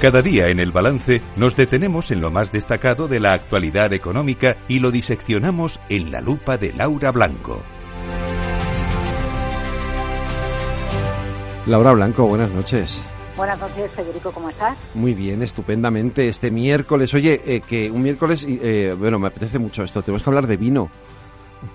Cada día en el balance nos detenemos en lo más destacado de la actualidad económica y lo diseccionamos en la lupa de Laura Blanco. Laura Blanco, buenas noches. Buenas noches, Federico, ¿cómo estás? Muy bien, estupendamente. Este miércoles, oye, eh, que un miércoles, eh, bueno, me apetece mucho esto, tenemos que hablar de vino.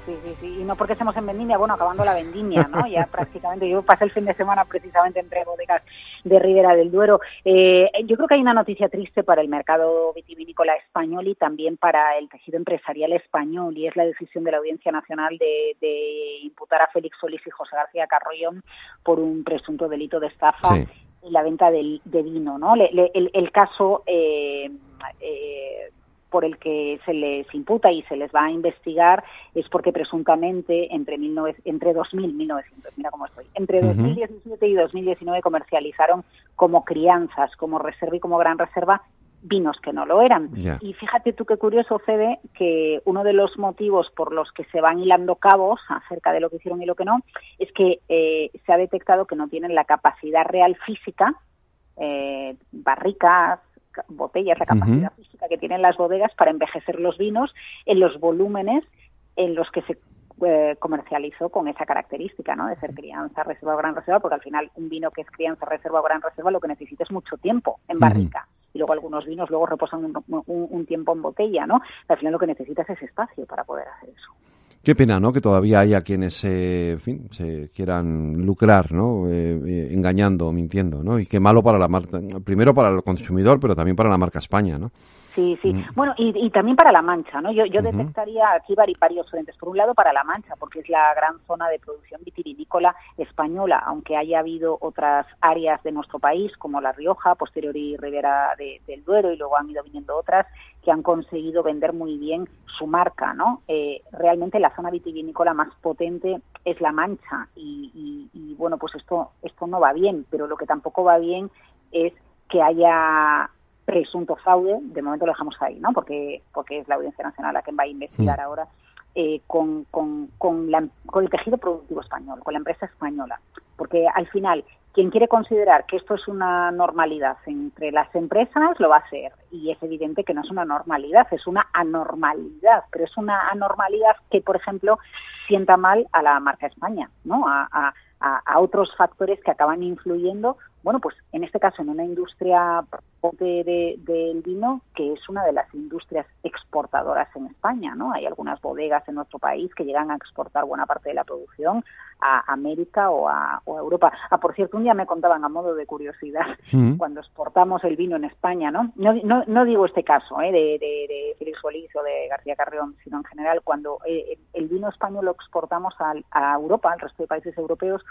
Sí, sí, sí. Y no porque estemos en vendimia, bueno, acabando la vendimia, ¿no? Ya prácticamente, yo pasé el fin de semana precisamente entre bodegas de Ribera del Duero. Eh, yo creo que hay una noticia triste para el mercado vitivinícola español y también para el tejido empresarial español, y es la decisión de la Audiencia Nacional de, imputar a Félix Solís y José García Carrollón por un presunto delito de estafa. en la venta del, de vino, ¿no? el, caso eh, eh, por el que se les imputa y se les va a investigar es porque presuntamente entre, 19, entre 2000 1900, mira cómo estoy, entre 2017 y 2019 comercializaron como crianzas, como reserva y como gran reserva vinos que no lo eran. Y fíjate tú qué curioso, Fede, que uno de los motivos por los que se van hilando cabos acerca de lo que hicieron y lo que no, es que eh, se ha detectado que no tienen la capacidad real física, eh, barricas, botellas, la capacidad física que tienen las bodegas para envejecer los vinos en los volúmenes en los que se eh, comercializó con esa característica, ¿no? De ser crianza, reserva o gran reserva, porque al final un vino que es crianza, reserva o gran reserva lo que necesita es mucho tiempo en barrica. Y luego algunos vinos luego reposan un, un, tiempo en botella, ¿no? Al final lo que necesitas es espacio para poder hacer eso. Qué pena, ¿no? Que todavía haya quienes, eh, en fin, se quieran lucrar, ¿no? Eh, eh, engañando, mintiendo, ¿no? Y qué malo para la marca, primero para el consumidor, pero también para la marca España, ¿no? Sí, sí. Mm. Bueno, y, también para La Mancha, ¿no? Yo, yo detectaría aquí varios frentes. Por un lado, para La Mancha, porque es la gran zona de producción vitivinícola española, aunque haya habido otras áreas de nuestro país, como La Rioja, posterior y Ribera del Duero, y luego han ido viniendo otras, que han conseguido vender muy bien su marca, ¿no? Eh, realmente la zona vitivinícola más potente es La Mancha, y, y bueno, pues esto, esto no va bien, pero lo que tampoco va bien es que haya presunto fraude, de momento lo dejamos ahí, ¿no? Porque, porque es la Audiencia Nacional la que va a investigar ahora eh, con, con, con, la, con el tejido productivo español, con la empresa española. Porque al final, quien quiere considerar que esto es una normalidad entre las empresas lo va a hacer. Y es evidente que no es una normalidad, es una anormalidad. Pero es una anormalidad que, por ejemplo, sienta mal a la marca España, ¿no? A, a, a otros factores que acaban influyendo bueno, pues en este caso en una industria del vino que es una de las industrias exportadoras en España, ¿no? Hay algunas bodegas en nuestro país que llegan a exportar buena parte de la producción a América o a, Europa. Ah, por cierto, un día me contaban a modo de curiosidad mm. cuando exportamos el vino en España, ¿no? No, no, digo este caso ¿eh? de, de, Félix Solís o de García Carrión, sino en general cuando eh, el vino español lo exportamos a, a Europa, al resto de países europeos,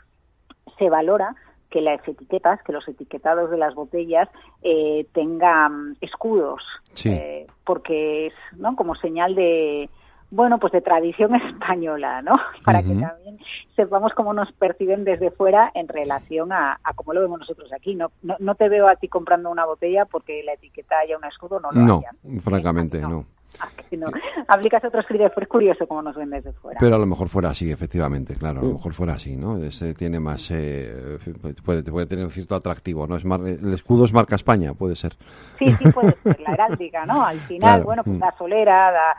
se valora que las etiquetas, que los etiquetados de las botellas eh, tengan escudos, eh, porque es ¿no? como señal de, bueno, pues de tradición española, ¿no? Para que también sepamos cómo nos perciben desde fuera en relación a, cómo lo vemos nosotros aquí. No, no, te veo a ti comprando una botella porque la etiqueta haya un escudo, no lo No, francamente, no. si no, aplicas otros criterios, es curioso cómo nos ven desde fuera. Pero a lo mejor fuera así, efectivamente, claro, a lo mejor fuera así, ¿no? Ese tiene más, eh, puede, puede tener un cierto atractivo, ¿no? Es el escudo es marca España, puede ser. Sí, sí, puede ser, la heráldica, ¿no? Al final, bueno, pues mm. la solera,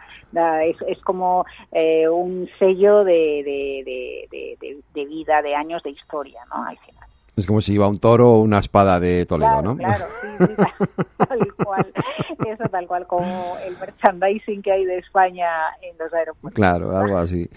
es, es, como eh, un sello de, de, de, de, vida, de años de historia, ¿no? Al final. Es como si iba un toro o una espada de Toledo, ¿no? Claro, sí, sí, tal cual. Eso tal cual como el merchandising que hay de España en los aeropuertos. Claro, algo así.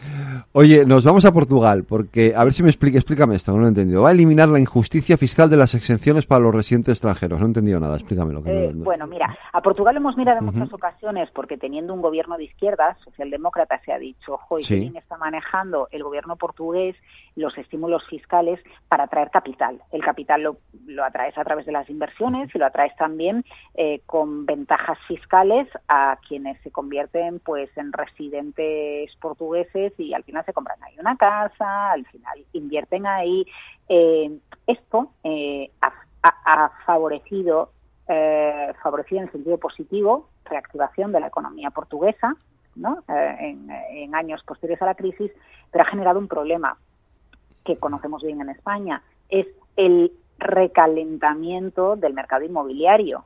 Oye, nos vamos a Portugal, porque, a ver si me explica, explícame esto, no lo he entendido. Va a eliminar la injusticia fiscal de las exenciones para los residentes extranjeros. No he entendido nada, explícamelo. Eh, bueno, mira, a Portugal hemos mirado en muchas ocasiones porque teniendo un gobierno de izquierda, socialdemócrata, se ha dicho, ojo, y quién está manejando el gobierno portugués los estímulos fiscales para atraer capital. El capital lo, lo atraes a través de las inversiones y lo atraes también eh, con ventajas fiscales a quienes se convierten pues en residentes portugueses y al final se compran ahí una casa, al final invierten ahí. Eh, esto eh, ha, favorecido favorecido en sentido positivo reactivación de la economía portuguesa ¿no? en, en, años posteriores a la crisis, pero ha generado un problema que conocemos bien en España, es el recalentamiento del mercado inmobiliario.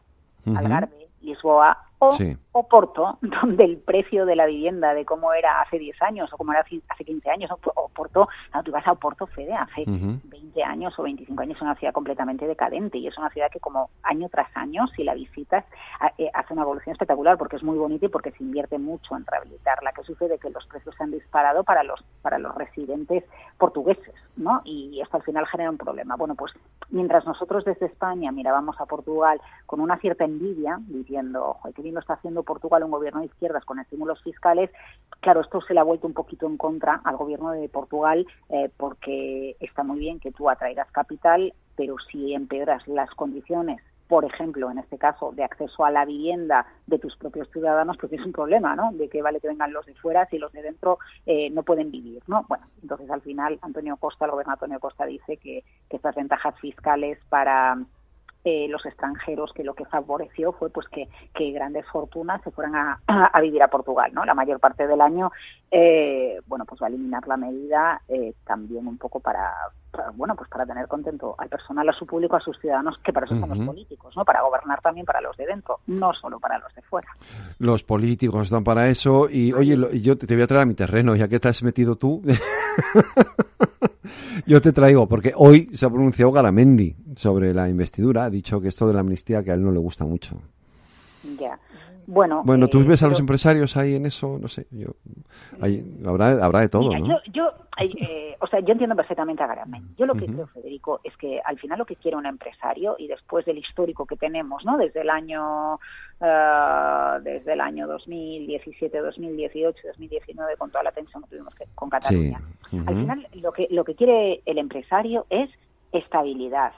Algarve, Lisboa o, Porto, donde el precio de la vivienda de cómo era hace 10 años o cómo era hace 15 años, o, Porto, no, tú vas a Porto, Fede, hace 20 años o 25 años, es una ciudad completamente decadente y es una ciudad que como año tras año, si la visitas, eh, hace una evolución espectacular porque es muy bonita y porque se invierte mucho en rehabilitarla. ¿Qué sucede? Que los precios se han disparado para los, para los residentes portugueses, ¿no? Y esto al final genera un problema. Bueno, pues mientras nosotros desde España mirábamos a Portugal con una cierta envidia, diciendo, ojo, lo está haciendo Portugal, un gobierno de izquierdas con estímulos fiscales, claro, esto se le ha vuelto un poquito en contra al gobierno de Portugal eh, porque está muy bien que tú atraigas capital, pero si empeoras las condiciones por ejemplo, en este caso, de acceso a la vivienda de tus propios ciudadanos, pues es un problema, ¿no? De que vale que vengan los de fuera si los de dentro eh, no pueden vivir, ¿no? Bueno, entonces al final Antonio Costa, el gobernador Antonio Costa dice que estas ventajas fiscales para eh, los extranjeros que lo que favoreció fue pues que, grandes fortunas se fueran a, vivir a Portugal no la mayor parte del año eh, bueno pues va a eliminar la medida eh, también un poco para, bueno pues para tener contento al personal a su público a sus ciudadanos que para eso son los políticos no para gobernar también para los de dentro no solo para los de fuera. Los políticos están para eso y oye yo te voy a traer a mi terreno ya que te has metido tú Yo te traigo, porque hoy se ha pronunciado Garamendi sobre la investidura, ha dicho que esto de la amnistía que a él no le gusta mucho. Ya. Bueno, bueno, tú eh, ves a los empresarios ahí en eso, no sé, yo, habrá, habrá de todo, ¿no? Yo, yo eh, o sea, yo entiendo perfectamente a. Yo lo que creo, Federico, es que al final lo que quiere un empresario y después del histórico que tenemos, ¿no? Desde el año, uh, desde el año 2017, 2018, 2019, con toda la tensión que tuvimos con Cataluña. Al final lo que lo que quiere el empresario es estabilidad,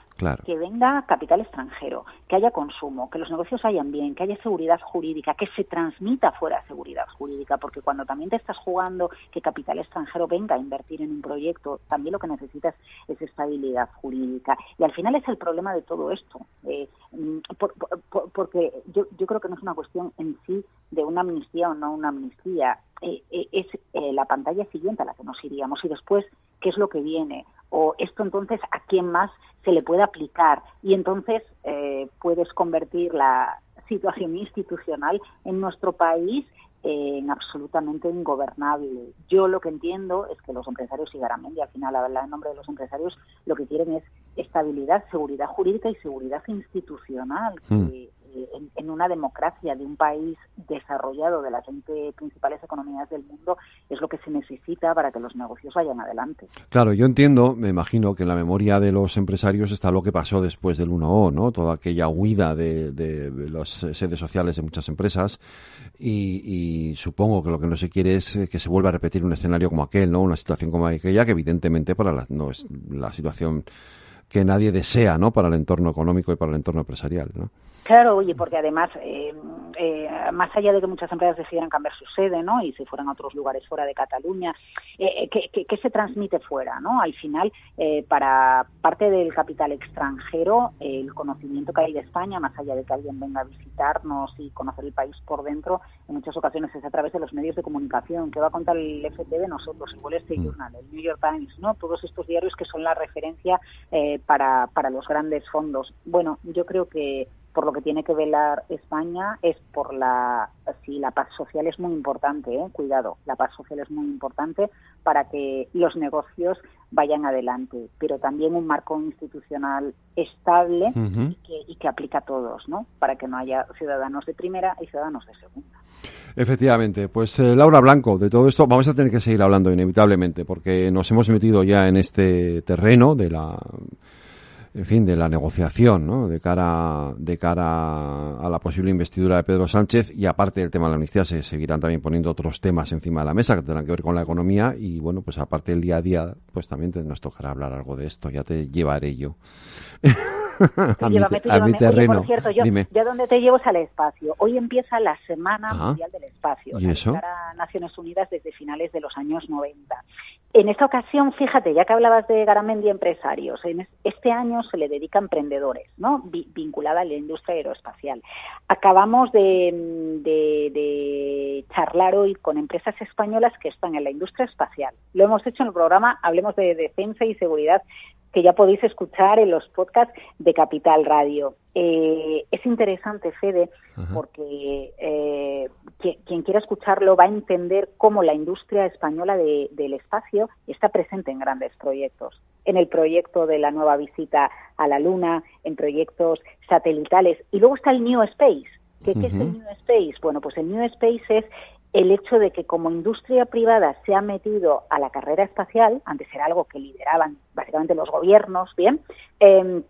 que venga capital extranjero, que haya consumo, que los negocios vayan bien, que haya seguridad jurídica, que se transmita fuera seguridad jurídica, porque cuando también te estás jugando que capital extranjero venga a invertir en un proyecto, también lo que necesitas es estabilidad jurídica. Y al final es el problema de todo esto, eh, mm, porque yo, yo creo que no es una cuestión en sí de una amnistía o no una amnistía, eh, eh, es la pantalla siguiente a la que nos iríamos y después qué es lo que viene o esto entonces a quién más se le puede aplicar y entonces eh, puedes convertir la situación institucional en nuestro país en absolutamente ingobernable. Yo lo que entiendo es que los empresarios y Garamendi, al final habla en nombre de los empresarios, lo que quieren es estabilidad, seguridad jurídica y seguridad institucional, hmm. que en, una democracia de un país desarrollado de las 20 principales economías del mundo es lo que se necesita para que los negocios vayan adelante. Claro, yo entiendo, me imagino que en la memoria de los empresarios está lo que pasó después del 1O, ¿no? Toda aquella huida de, de, las sedes sociales de muchas empresas y, supongo que lo que no se quiere es que se vuelva a repetir un escenario como aquel, ¿no? Una situación como aquella que evidentemente para la, no es la situación que nadie desea, ¿no? Para el entorno económico y para el entorno empresarial, ¿no? Claro, oye, porque además, eh, eh, más allá de que muchas empresas decidieran cambiar su sede, ¿no? Y se fueran a otros lugares fuera de Cataluña, eh, ¿qué, se transmite fuera, no? Al final, para parte del capital extranjero, el conocimiento que hay de España, más allá de que alguien venga a visitarnos y conocer el país por dentro, en muchas ocasiones es a través de los medios de comunicación. ¿Qué va a contar el FT de nosotros, el Wall Street mm. Journal, el New York Times, no? Todos estos diarios que son la referencia para, para los grandes fondos. Bueno, yo creo que por lo que tiene que velar España es por la sí la paz social es muy importante ¿eh? cuidado la paz social es muy importante para que los negocios vayan adelante pero también un marco institucional estable y, que, y que aplica a todos no para que no haya ciudadanos de primera y ciudadanos de segunda Efectivamente, pues eh, Laura Blanco, de todo esto vamos a tener que seguir hablando inevitablemente porque nos hemos metido ya en este terreno de la en fin, de la negociación, ¿no? De cara, de cara a la posible investidura de Pedro Sánchez y aparte del tema de la amnistía se seguirán también poniendo otros temas encima de la mesa que tendrán que ver con la economía y bueno, pues aparte del día a día, pues también nos tocará hablar algo de esto, ya te llevaré yo. a, mi, terreno. por cierto, yo, yo donde te llevo es al espacio. Hoy empieza la Semana Mundial del Espacio. ¿Y eso? Para Naciones Unidas desde finales de los años 90. En esta ocasión, fíjate, ya que hablabas de Garamendi empresarios, en este año se le dedica a emprendedores, ¿no? vinculada a la industria aeroespacial. Acabamos de, de, charlar hoy con empresas españolas que están en la industria espacial. Lo hemos hecho en el programa Hablemos de Defensa y Seguridad que ya podéis escuchar en los podcasts de Capital Radio. Eh, es interesante, Fede, porque eh, quien, quiera escucharlo va a entender cómo la industria española del espacio está presente en grandes proyectos. En el proyecto de la nueva visita a la Luna, en proyectos satelitales. Y luego está el New Space. ¿Qué, ¿Qué, es el New Space? Bueno, pues el New Space es el hecho de que como industria privada se ha metido a la carrera espacial, antes era algo que lideraban básicamente los gobiernos, bien, em,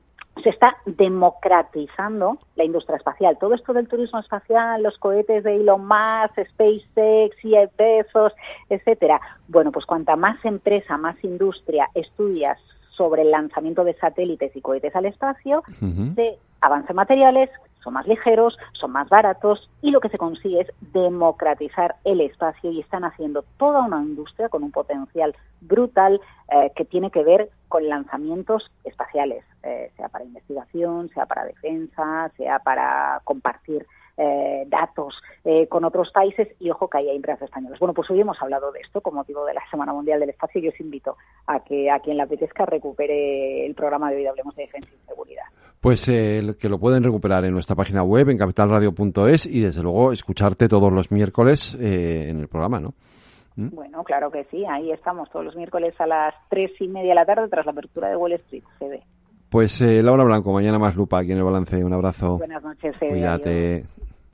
se está democratizando la industria espacial. Todo esto del turismo espacial, los cohetes de Elon Musk, SpaceX, Jeff Bezos, etcétera. Bueno, pues cuanta más empresa, más industria estudias sobre el lanzamiento de satélites y cohetes al espacio, se avanzan materiales, son más ligeros, son más baratos y lo que se consigue es democratizar el espacio y están haciendo toda una industria con un potencial brutal eh, que tiene que ver con lanzamientos espaciales, eh, sea para investigación, sea para defensa, sea para compartir eh, datos con otros países y ojo que hay empresas españolas. Bueno, pues hoy hemos hablado de esto con motivo de la Semana Mundial del Espacio y os invito a que a quien la apetezca recupere el programa de hoy Hablemos de Defensa. Pues eh, que lo pueden recuperar en nuestra página web, en capitalradio.es y desde luego escucharte todos los miércoles eh, en el programa, ¿no? ¿Mm? Bueno, claro que sí, ahí estamos todos los miércoles a las tres y media de la tarde tras la apertura de Wall Street, CD. Pues eh, Laura Blanco, mañana más lupa aquí en el balance. Un abrazo. Buenas noches, Cuídate.